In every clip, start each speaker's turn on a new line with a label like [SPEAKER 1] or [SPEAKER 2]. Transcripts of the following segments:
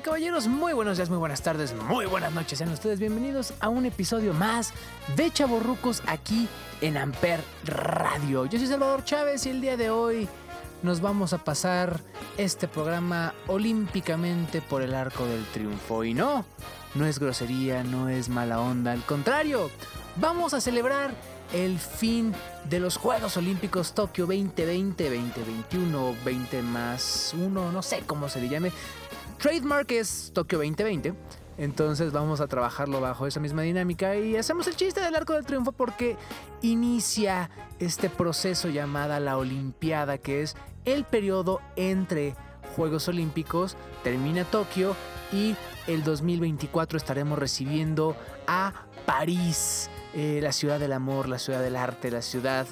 [SPEAKER 1] Caballeros, muy buenos días, muy buenas tardes, muy buenas noches. Sean ustedes bienvenidos a un episodio más de Chaborrucos aquí en Amper Radio. Yo soy Salvador Chávez y el día de hoy nos vamos a pasar este programa olímpicamente por el arco del triunfo. Y no, no es grosería, no es mala onda, al contrario, vamos a celebrar el fin de los Juegos Olímpicos Tokio 2020, 2021, 20 más 1, no sé cómo se le llame. Trademark es Tokio 2020. Entonces vamos a trabajarlo bajo esa misma dinámica y hacemos el chiste del arco del triunfo porque inicia este proceso llamada la Olimpiada, que es el periodo entre Juegos Olímpicos, termina Tokio y el 2024 estaremos recibiendo a París, eh, la ciudad del amor, la ciudad del arte, la ciudad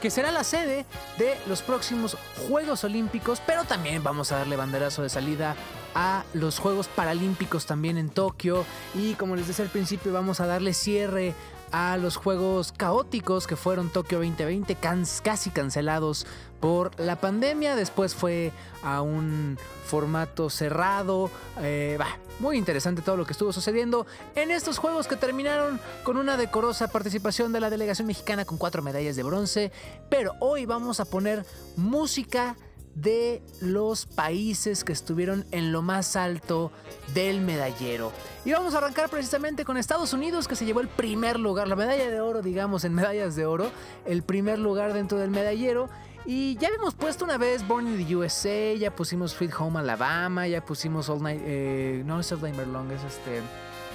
[SPEAKER 1] que será la sede de los próximos Juegos Olímpicos, pero también vamos a darle banderazo de salida a los Juegos Paralímpicos también en Tokio. Y como les decía al principio vamos a darle cierre a los Juegos Caóticos que fueron Tokio 2020 casi cancelados por la pandemia, después fue a un formato cerrado, eh, muy interesante todo lo que estuvo sucediendo en estos juegos que terminaron con una decorosa participación de la delegación mexicana con cuatro medallas de bronce, pero hoy vamos a poner música de los países que estuvieron en lo más alto del medallero. Y vamos a arrancar precisamente con Estados Unidos que se llevó el primer lugar, la medalla de oro, digamos, en medallas de oro, el primer lugar dentro del medallero. Y ya habíamos puesto una vez Born in the USA, ya pusimos Sweet Home Alabama, ya pusimos All Night, eh, no es All Night Long, es este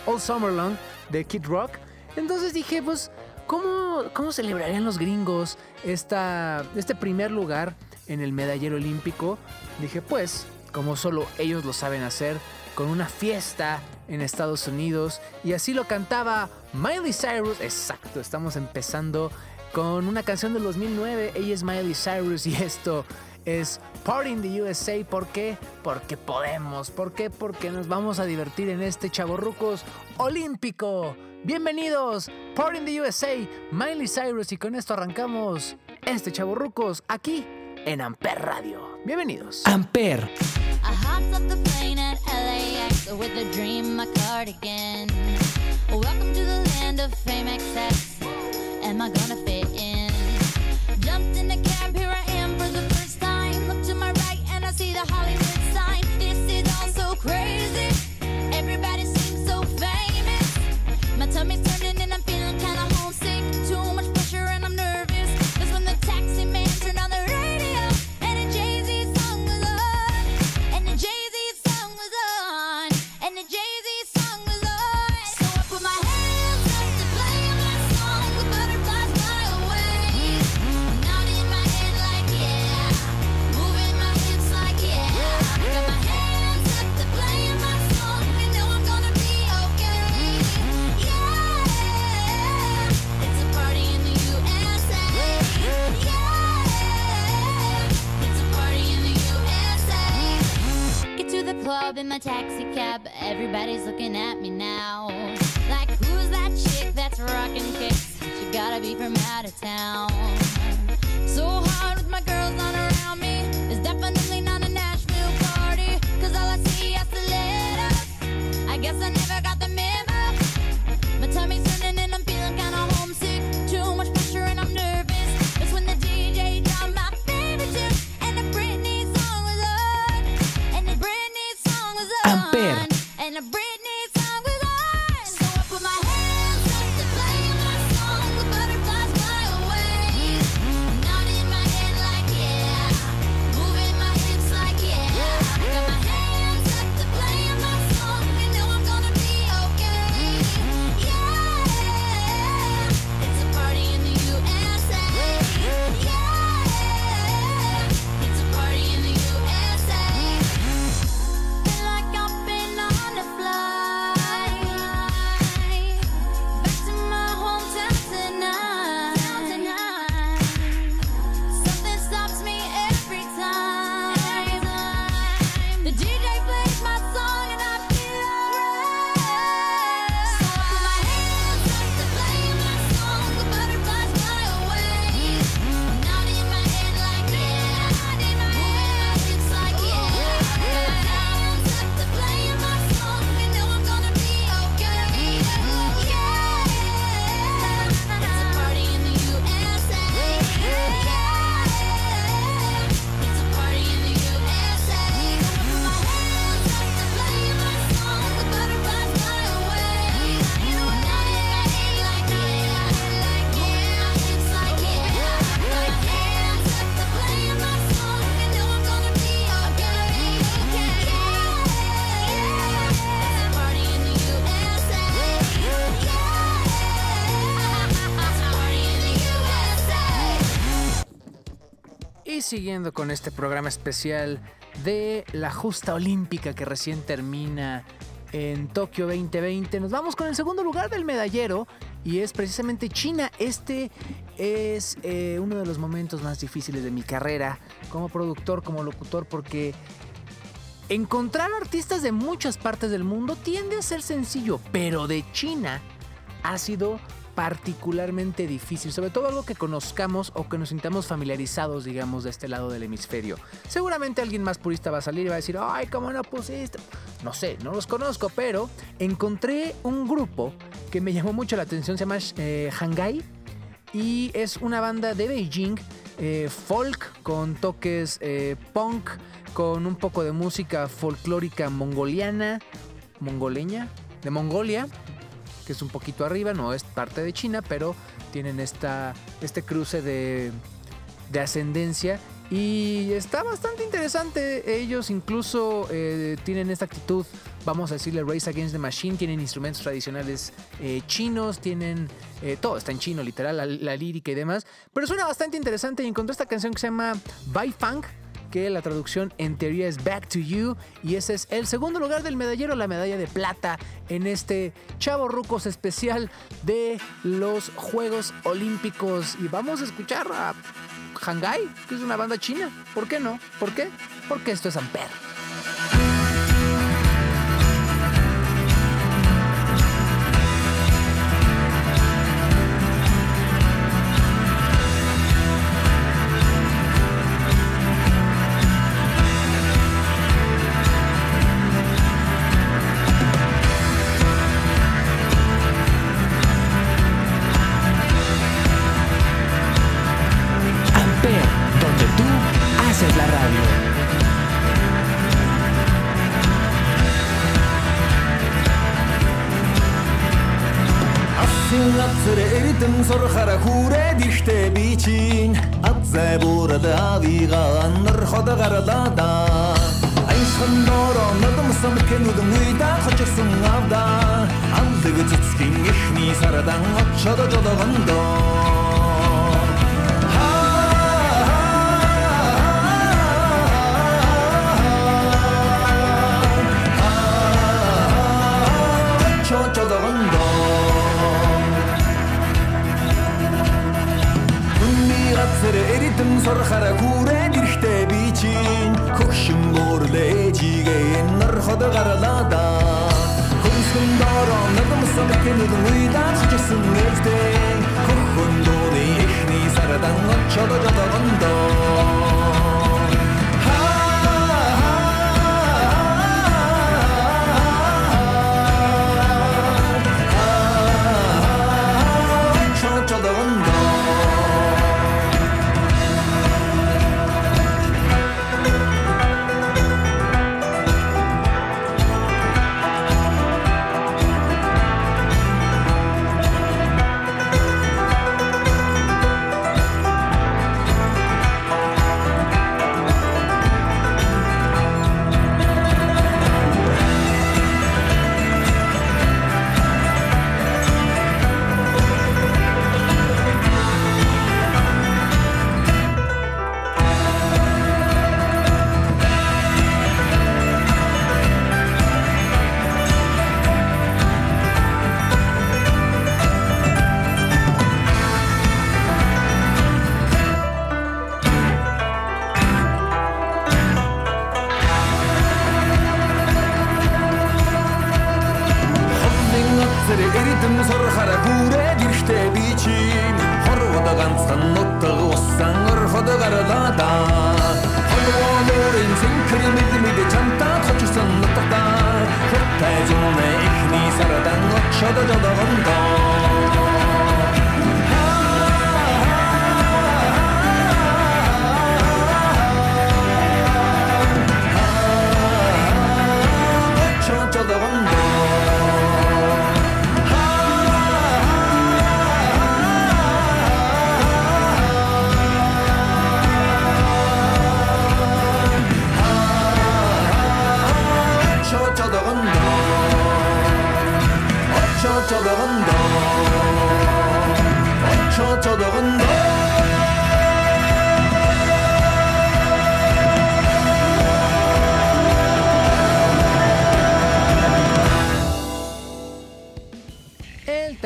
[SPEAKER 1] All Summer Long de Kid Rock. Entonces dije, pues, ¿cómo, cómo celebrarían los gringos esta, este primer lugar en el medallero olímpico? Dije, pues, como solo ellos lo saben hacer, con una fiesta en Estados Unidos. Y así lo cantaba Miley Cyrus. Exacto, estamos empezando con una canción del 2009. Ella es Miley Cyrus y esto es Party in the USA. ¿Por qué? Porque podemos. ¿Por qué? Porque nos vamos a divertir en este Chaborrucos Olímpico. Bienvenidos, Party in the USA, Miley Cyrus y con esto arrancamos este Chaborrucos aquí en Amper Radio. Bienvenidos. Amper.
[SPEAKER 2] I hopped off the plane at Everybody's looking at me now. Like, who's that chick that's rocking kicks? She gotta be from out of town.
[SPEAKER 1] Siguiendo con este programa especial de la justa olímpica que recién termina en Tokio 2020, nos vamos con el segundo lugar del medallero y es precisamente China. Este es eh, uno de los momentos más difíciles de mi carrera como productor, como locutor, porque encontrar artistas de muchas partes del mundo tiende a ser sencillo, pero de China ha sido particularmente difícil, sobre todo algo que conozcamos o que nos sintamos familiarizados, digamos, de este lado del hemisferio. Seguramente alguien más purista va a salir y va a decir, ay, ¿cómo no pusiste? No sé, no los conozco, pero encontré un grupo que me llamó mucho la atención, se llama eh, Hangai y es una banda de Beijing, eh, folk con toques eh, punk, con un poco de música folclórica mongoliana, mongoleña, de Mongolia, que es un poquito arriba, no es parte de China, pero tienen esta, este cruce de, de ascendencia y está bastante interesante. Ellos incluso eh, tienen esta actitud, vamos a decirle Race Against the Machine, tienen instrumentos tradicionales eh, chinos, tienen eh, todo, está en chino literal, la, lírica y demás. Pero suena bastante interesante y encontré esta canción que se llama Bai Funk que la traducción en teoría es Back to You y ese es el segundo lugar del medallero, la medalla de plata en este Chavo Rucos especial de los Juegos Olímpicos y vamos a escuchar a Hangai, que es una banda china. ¿Por qué no? ¿Por qué? Porque esto es Amper.
[SPEAKER 3] вига аннар хода гаралада айхан доро надам сам кен удам уйда хочсон авда. Амдыг цэцгин ихний сарадан очода жодогондоо Looking at the way that's just a Wednesday. Кохондоны ихний сарадан очоод жодогондоо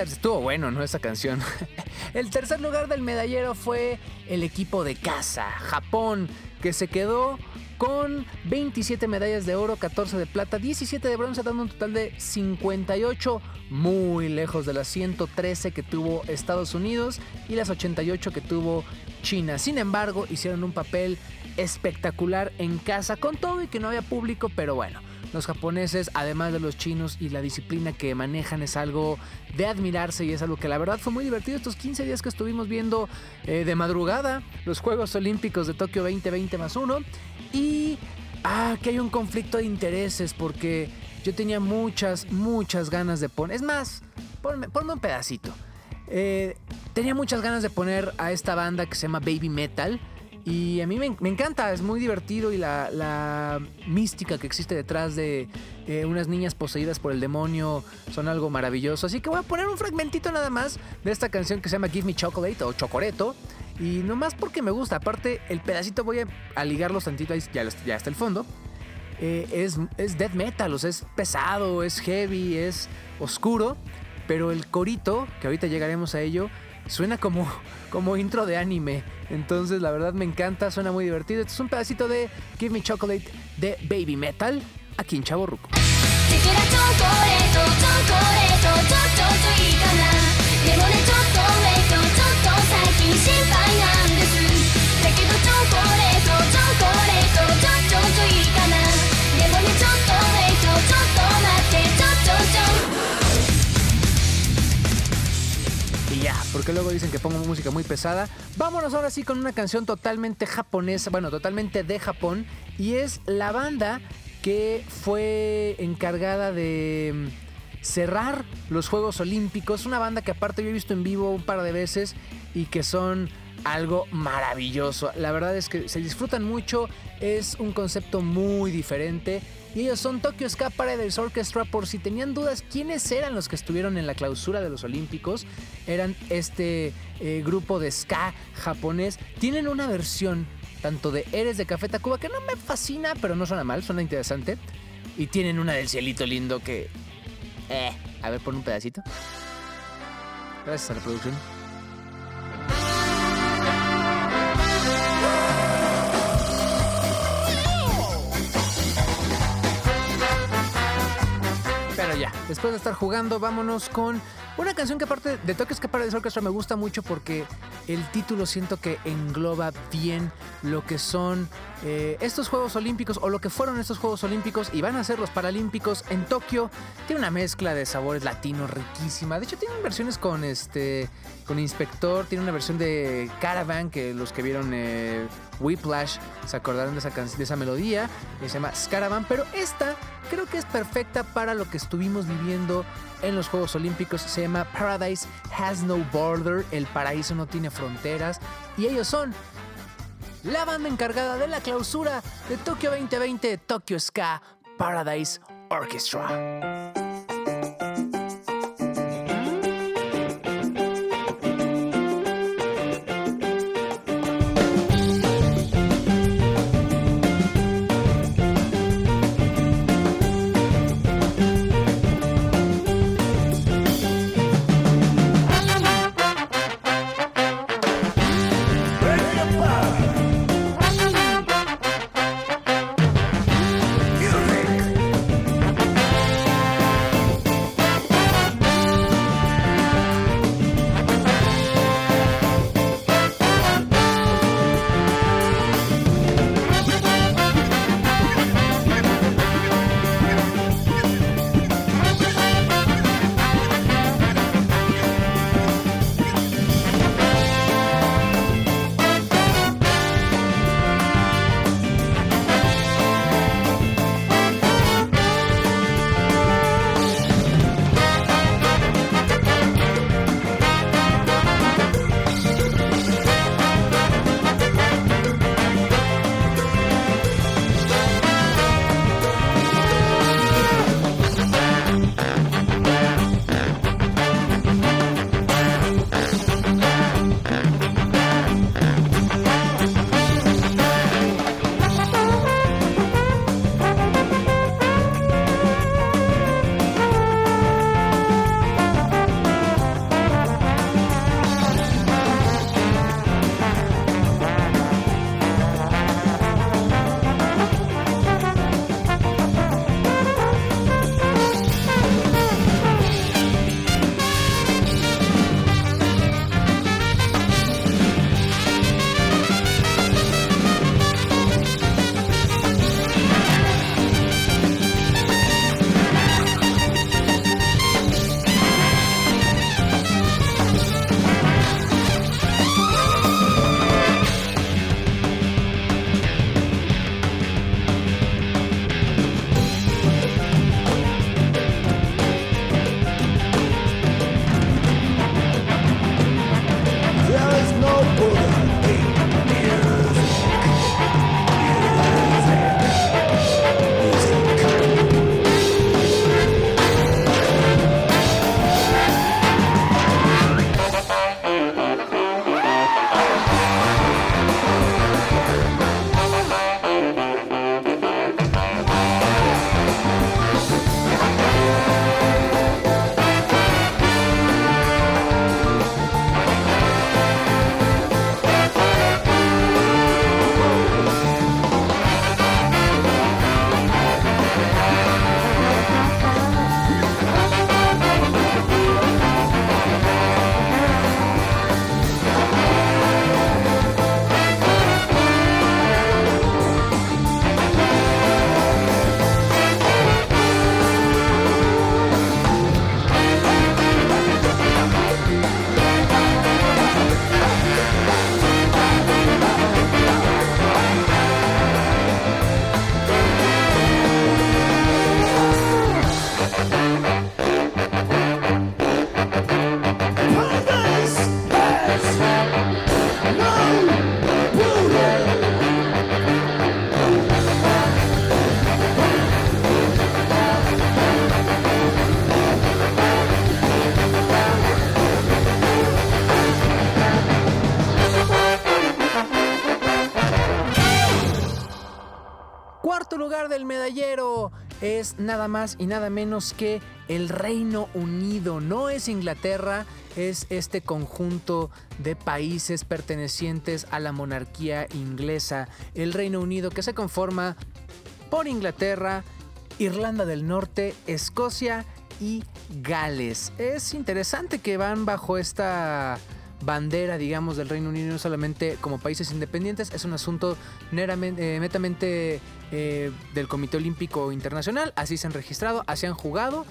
[SPEAKER 1] estuvo bueno, ¿no? Esa canción. El tercer lugar del medallero fue el equipo de casa, Japón, que se quedó con 27 medallas de oro, 14 de plata, 17 de bronce, dando un total de 58, muy lejos de las 113 que tuvo Estados Unidos y las 88 que tuvo China. Sin embargo, hicieron un papel espectacular en casa, con todo y que no había público, pero bueno. Los japoneses, además de los chinos y la disciplina que manejan, es algo de admirarse y es algo que la verdad fue muy divertido estos 15 días que estuvimos viendo eh, de madrugada los Juegos Olímpicos de Tokio 2020 más uno. Y ah, que hay un conflicto de intereses porque yo tenía muchas, muchas ganas de poner. Es más, ponme, ponme un pedacito. Eh, tenía muchas ganas de poner a esta banda que se llama Baby Metal. Y a mí me, encanta, es muy divertido y la, mística que existe detrás de eh, unas niñas poseídas por el demonio son algo maravilloso. Así que voy a poner un fragmentito nada más de esta canción que se llama Give Me Chocolate o Chocoreto. Y nomás porque me gusta, aparte el pedacito voy a, a ligarlos tantito, ahí ya, ya está el fondo. Eh, es, es death metal, o sea, es pesado, es heavy, es oscuro. Pero el corito, que ahorita llegaremos a ello, suena como, como intro de anime. Entonces, la verdad me encanta, suena muy divertido. Este es un pedacito de Give Me Chocolate de Baby Metal aquí en Chavo Ruco. Porque luego dicen que pongo música muy pesada. Vámonos ahora sí con una canción totalmente japonesa, bueno, totalmente de Japón. Y es la banda que fue encargada de mm, cerrar los Juegos Olímpicos. Una banda que aparte yo he visto en vivo un par de veces y que son algo maravilloso. La verdad es que se disfrutan mucho, es un concepto muy diferente. Y ellos son Tokyo Ska Paradise Orchestra. Por si tenían dudas quiénes eran los que estuvieron en la clausura de los Olímpicos, eran este eh, grupo de ska japonés. Tienen una versión tanto de Eres de Café Tacuba que no me fascina, pero no suena mal, suena interesante. Y tienen una del cielito lindo que. Eh, a ver, pon un pedacito. Gracias a la producción. Después de estar jugando, vámonos con una canción que aparte de Tokyo Ska Paradise Orchestra me gusta mucho porque el título siento que engloba bien lo que son eh, estos Juegos Olímpicos o lo que fueron estos Juegos Olímpicos y van a ser los Paralímpicos en Tokio. Tiene una mezcla de sabores latinos riquísima. De hecho, tienen versiones con este con Inspector, tiene una versión de Caravan que los que vieron eh, Whiplash se acordaron de esa, de esa melodía, que se llama Scaravan, pero esta creo que es perfecta para lo que estuvimos viviendo en los Juegos Olímpicos. Paradise Has No Border, el paraíso no tiene fronteras, y ellos son la banda encargada de la clausura de Tokio 2020, Tokyo Ska Paradise Orchestra. Es nada más y nada menos que el Reino Unido. No es Inglaterra, es este conjunto de países pertenecientes a la monarquía inglesa. El Reino Unido que se conforma por Inglaterra, Irlanda del Norte, Escocia y Gales. Es interesante que van bajo esta bandera, digamos, del Reino Unido, no solamente como países independientes, es un asunto eh, netamente eh, del Comité Olímpico Internacional, así se han registrado, así han jugado.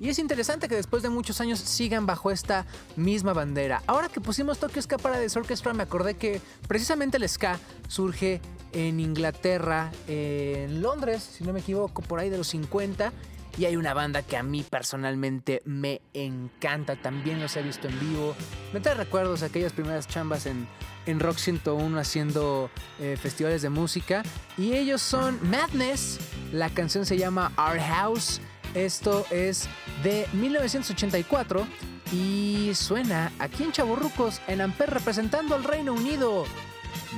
[SPEAKER 1] Y es interesante que después de muchos años sigan bajo esta misma bandera. Ahora que pusimos Tokyo Ska Paradise Orchestra, me acordé que precisamente el ska surge en Inglaterra, en Londres, si no me equivoco, por ahí de los 50. Y hay una banda que a mí personalmente me encanta. También los he visto en vivo. Me trae recuerdos aquellas primeras chambas en, en Rock 101 haciendo eh, festivales de música. Y ellos son Madness. La canción se llama Our House. Esto es de 1984 y suena aquí en Chaburrucos en Amper representando al Reino Unido.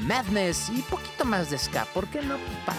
[SPEAKER 1] Madness y poquito más de ska, ¿por qué no? Para.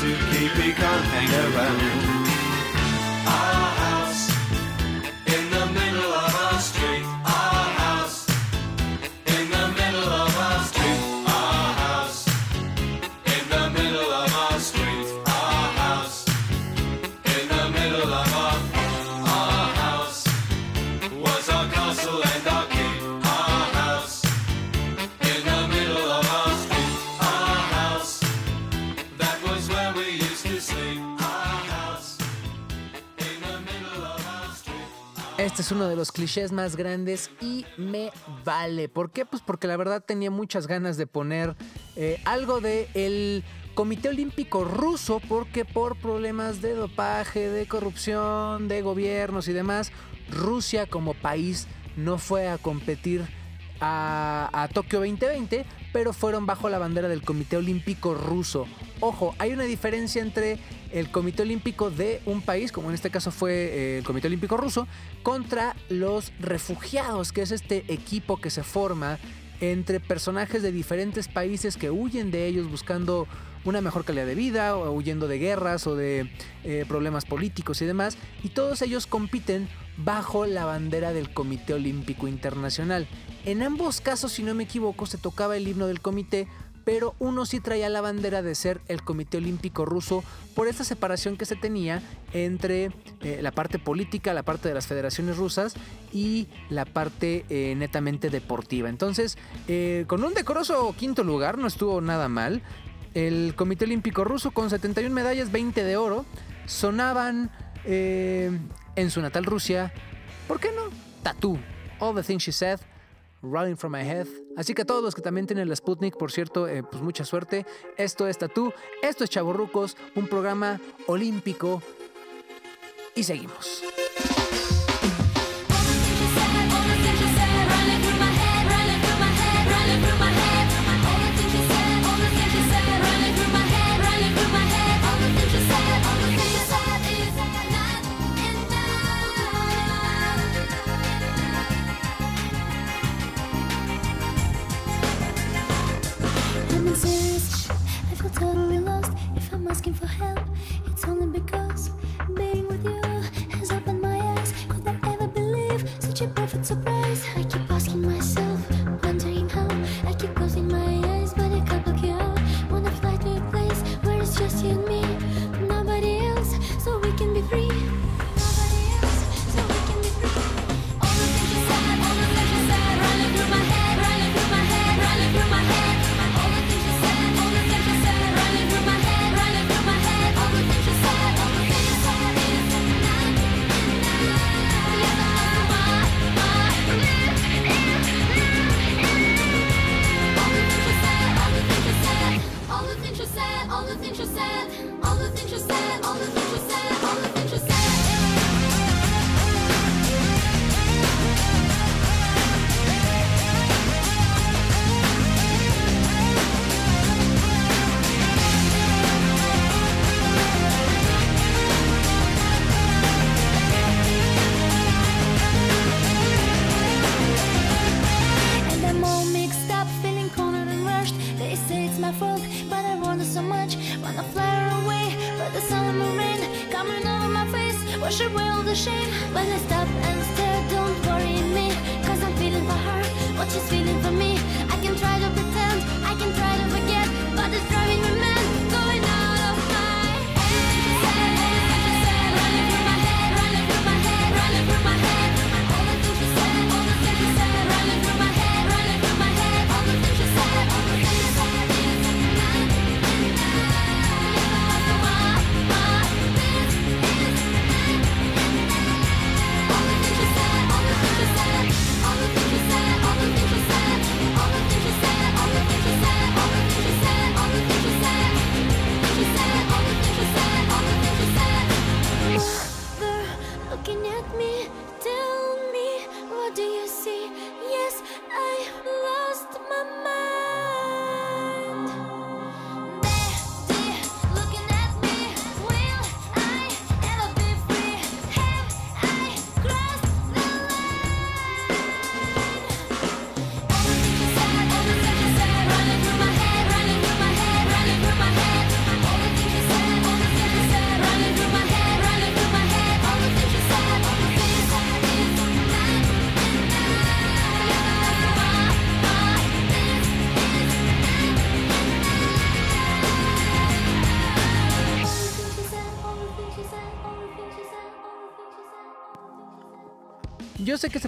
[SPEAKER 4] To
[SPEAKER 1] Este es uno de los clichés más grandes y me vale. ¿Por qué? Pues porque la verdad tenía muchas ganas de poner eh, algo de el Comité Olímpico Ruso, porque por problemas de dopaje, de corrupción, de gobiernos y demás, Rusia como país no fue a competir a, Tokio 2020, pero fueron bajo la bandera del Comité Olímpico Ruso. Ojo, hay una diferencia entre el Comité Olímpico de un país, como en este caso fue eh, el Comité Olímpico Ruso, contra los refugiados, que es este equipo que se forma entre personajes de diferentes países que huyen de ellos buscando una mejor calidad de vida, o huyendo de guerras o de eh, problemas políticos y demás, y todos ellos compiten bajo la bandera del Comité Olímpico Internacional. En ambos casos, si no me equivoco, se tocaba el himno del comité, pero uno sí traía la bandera de ser el Comité Olímpico Ruso por esta separación que se tenía entre eh, la parte política, la parte de las federaciones rusas y la parte eh, netamente deportiva. Entonces, con un decoroso quinto lugar, no estuvo nada mal. El Comité Olímpico Ruso con 71 medallas, 20 de oro, sonaban eh, en su natal Rusia, ¿por qué no? Tattoo, All the Things She Said, Running from My Head. Así que a todos los que también tienen la Sputnik, por cierto, eh, pues mucha suerte. Esto es Tattoo, esto es Chavorrucos, un programa olímpico. Y seguimos.
[SPEAKER 2] I feel totally lost. If I'm asking for help,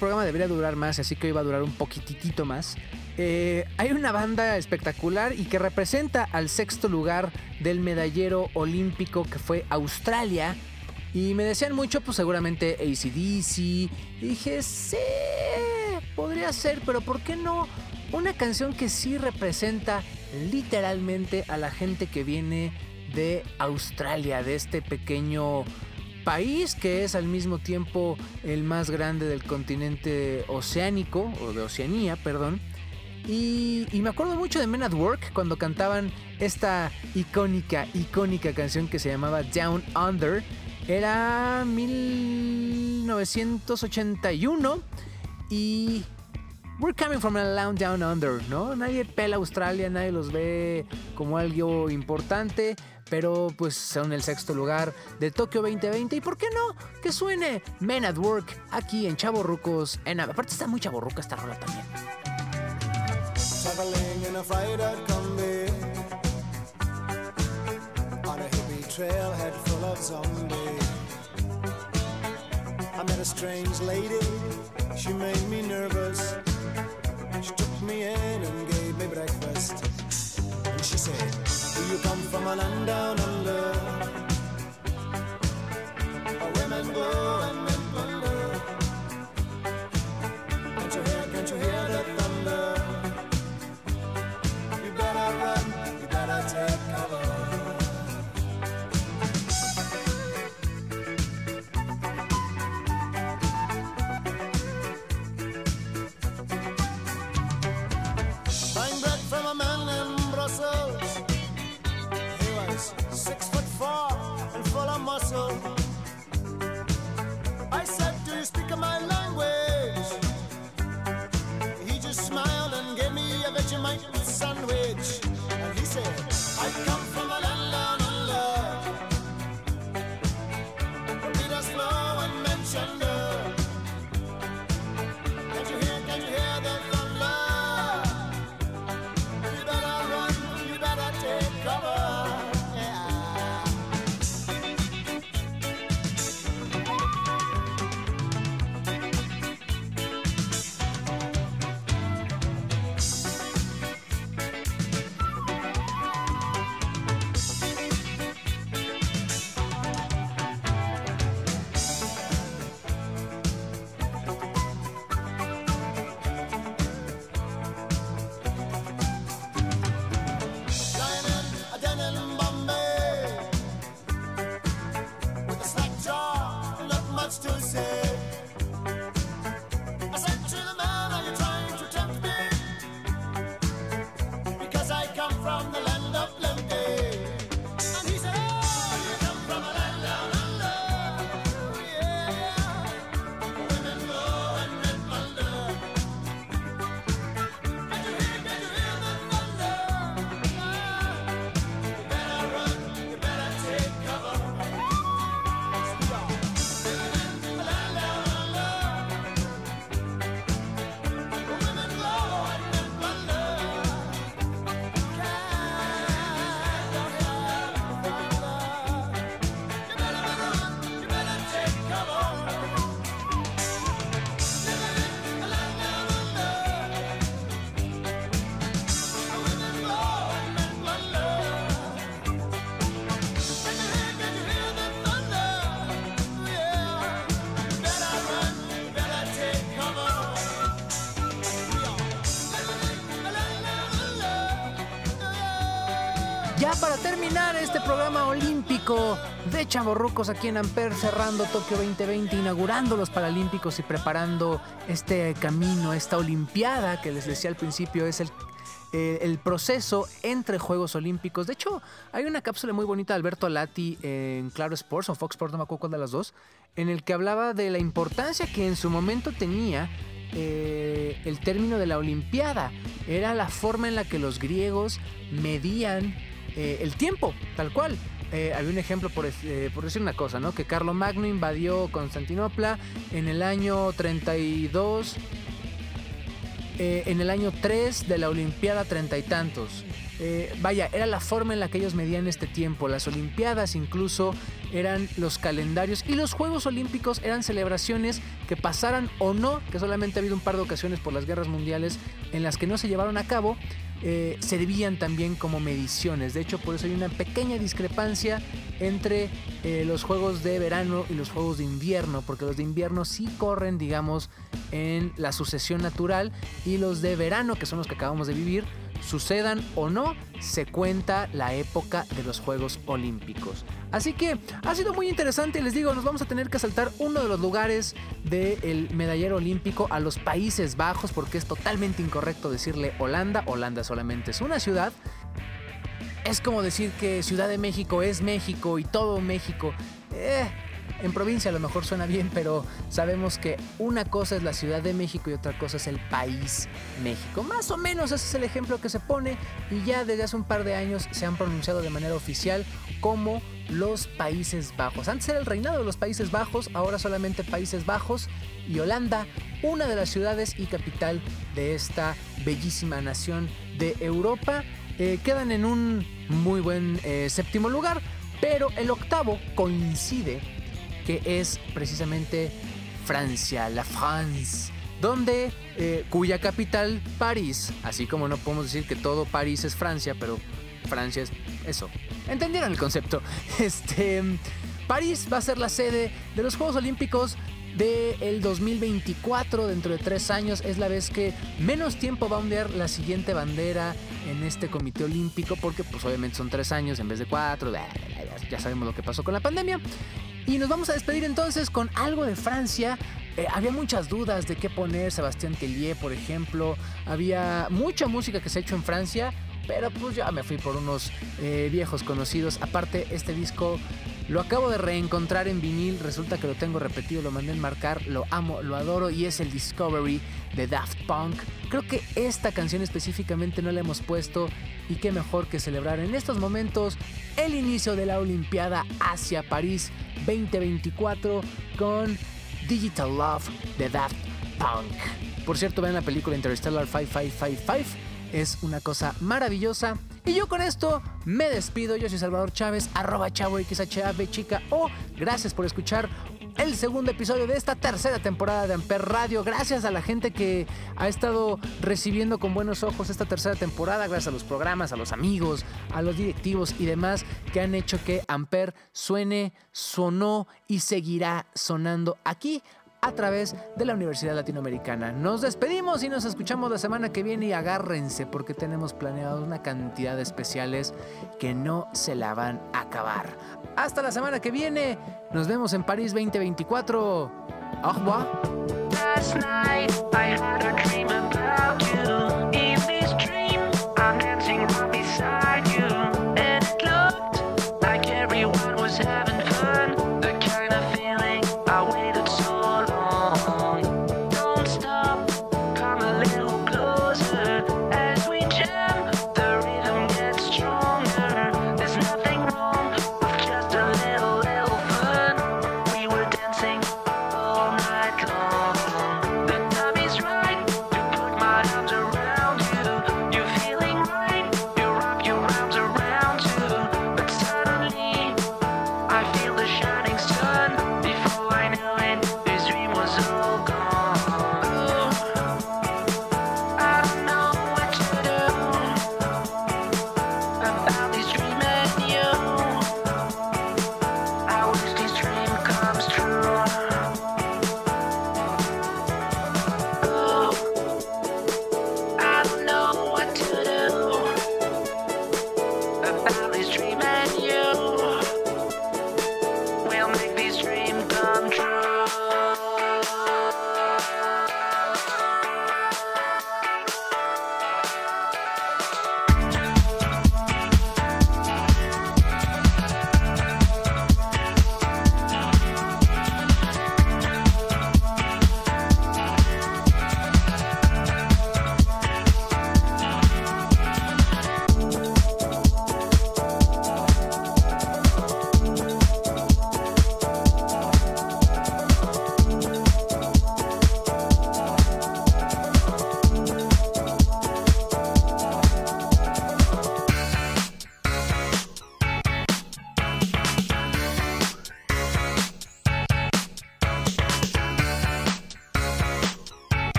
[SPEAKER 1] programa debería durar más, así que hoy va a durar un poquitito más. Eh, hay una banda espectacular y que representa al sexto lugar del medallero olímpico que fue Australia. Y me decían mucho, pues seguramente ACDC. Y dije, sí, podría ser, pero ¿por qué no? Una canción que sí representa literalmente a la gente que viene de Australia, de este pequeño país que es al mismo tiempo el más grande del continente oceánico, o de Oceanía, perdón. Y, y me acuerdo mucho de Men at Work cuando cantaban esta icónica, icónica canción que se llamaba Down Under. Era 1981 y We're coming from a land down under, ¿no? Nadie pela Australia, nadie los ve como algo importante, pero pues son el sexto lugar de Tokio 2020. ¿Y por qué no? Que suene Men at Work aquí en Chaborrucos. En, aparte está muy chaborruca esta rola también.
[SPEAKER 3] Traveling in a fried combi On a hippie
[SPEAKER 5] trailhead full of zombies I met a strange lady, she made me nervous She took me in and gave me breakfast.
[SPEAKER 1] Para terminar este programa olímpico de chavorrucos aquí en Amper, cerrando Tokio 2020, inaugurando los Paralímpicos y preparando este camino, esta Olimpiada que les decía al principio es el, eh, proceso entre Juegos Olímpicos. De hecho, hay una cápsula muy bonita de Alberto Alati en Claro Sports o Fox Sports, no me acuerdo cuál de las dos, en el que hablaba de la importancia que en su momento tenía eh, el término de la Olimpiada. Era la forma en la que los griegos medían eh, el tiempo, tal cual. Eh, había un ejemplo por, eh, por decir una cosa, ¿no? Que Carlomagno invadió Constantinopla en el año 32, eh, en el año 3 de la Olimpiada treinta y tantos. Vaya, era la forma en la que ellos medían este tiempo. Las Olimpiadas incluso eran los calendarios y los Juegos Olímpicos eran celebraciones que pasaran o no, que solamente ha habido un par de ocasiones por las guerras mundiales en las que no se llevaron a cabo, eh, servían también como mediciones. De hecho, por eso hay una pequeña discrepancia entre eh, los juegos de verano y los juegos de invierno, porque los de invierno sí corren, digamos, en la sucesión natural y los de verano, que son los que acabamos de vivir, sucedan o no, se cuenta la época de los Juegos Olímpicos. Así que ha sido muy interesante, les digo, nos vamos a tener que saltar uno de los lugares del medallero olímpico a los Países Bajos, porque es totalmente incorrecto decirle Holanda, Holanda solamente es una ciudad. Es como decir que Ciudad de México es México y todo México. Eh, en provincia a lo mejor suena bien, pero sabemos que una cosa es la Ciudad de México y otra cosa es el país México. Más o menos ese es el ejemplo que se pone y ya desde hace un par de años se han pronunciado de manera oficial como los Países Bajos. Antes era el reinado de los Países Bajos, ahora solamente Países Bajos y Holanda, una de las ciudades y capital de esta bellísima nación de Europa. Eh, quedan en un muy buen eh, séptimo lugar pero el octavo coincide que es precisamente Francia, la France, donde eh, cuya capital París, así como no podemos decir que todo París es Francia, pero Francia es eso. ¿Entendieron el concepto? Este París va a ser la sede de los Juegos Olímpicos del 2024, dentro de tres años, es la vez que menos tiempo va a ondear la siguiente bandera en este comité olímpico, porque pues obviamente son tres años en vez de cuatro, ya sabemos lo que pasó con la pandemia. Y nos vamos a despedir entonces con algo de Francia. Eh, había muchas dudas de qué poner, Sebastián Tellier, por ejemplo. Había mucha música que se ha hecho en Francia, pero pues ya me fui por unos eh, viejos conocidos. Aparte, este disco lo acabo de reencontrar en vinil, resulta que lo tengo repetido, lo mandé a enmarcar, lo amo, lo adoro y es el Discovery de Daft Punk. Creo que esta canción específicamente no la hemos puesto y qué mejor que celebrar en estos momentos el inicio de la Olimpiada hacia París 2024 con Digital Love de Daft Punk. Por cierto, vean la película Interstellar 5555 es una cosa maravillosa. Y yo con esto me despido. Yo soy Salvador Chávez, arroba chavo XHAB chica. O gracias por escuchar el segundo episodio de esta tercera temporada de Amper Radio. Gracias a la gente que ha estado recibiendo con buenos ojos esta tercera temporada. Gracias a los programas, a los amigos, a los directivos y demás que han hecho que Amper suene, sonó y seguirá sonando aquí a través de la Universidad Latinoamericana. Nos despedimos y nos escuchamos la semana que viene y agárrense porque tenemos planeado una cantidad de especiales que no se la van a acabar. Hasta la semana que viene. Nos vemos en París 2024. Au revoir.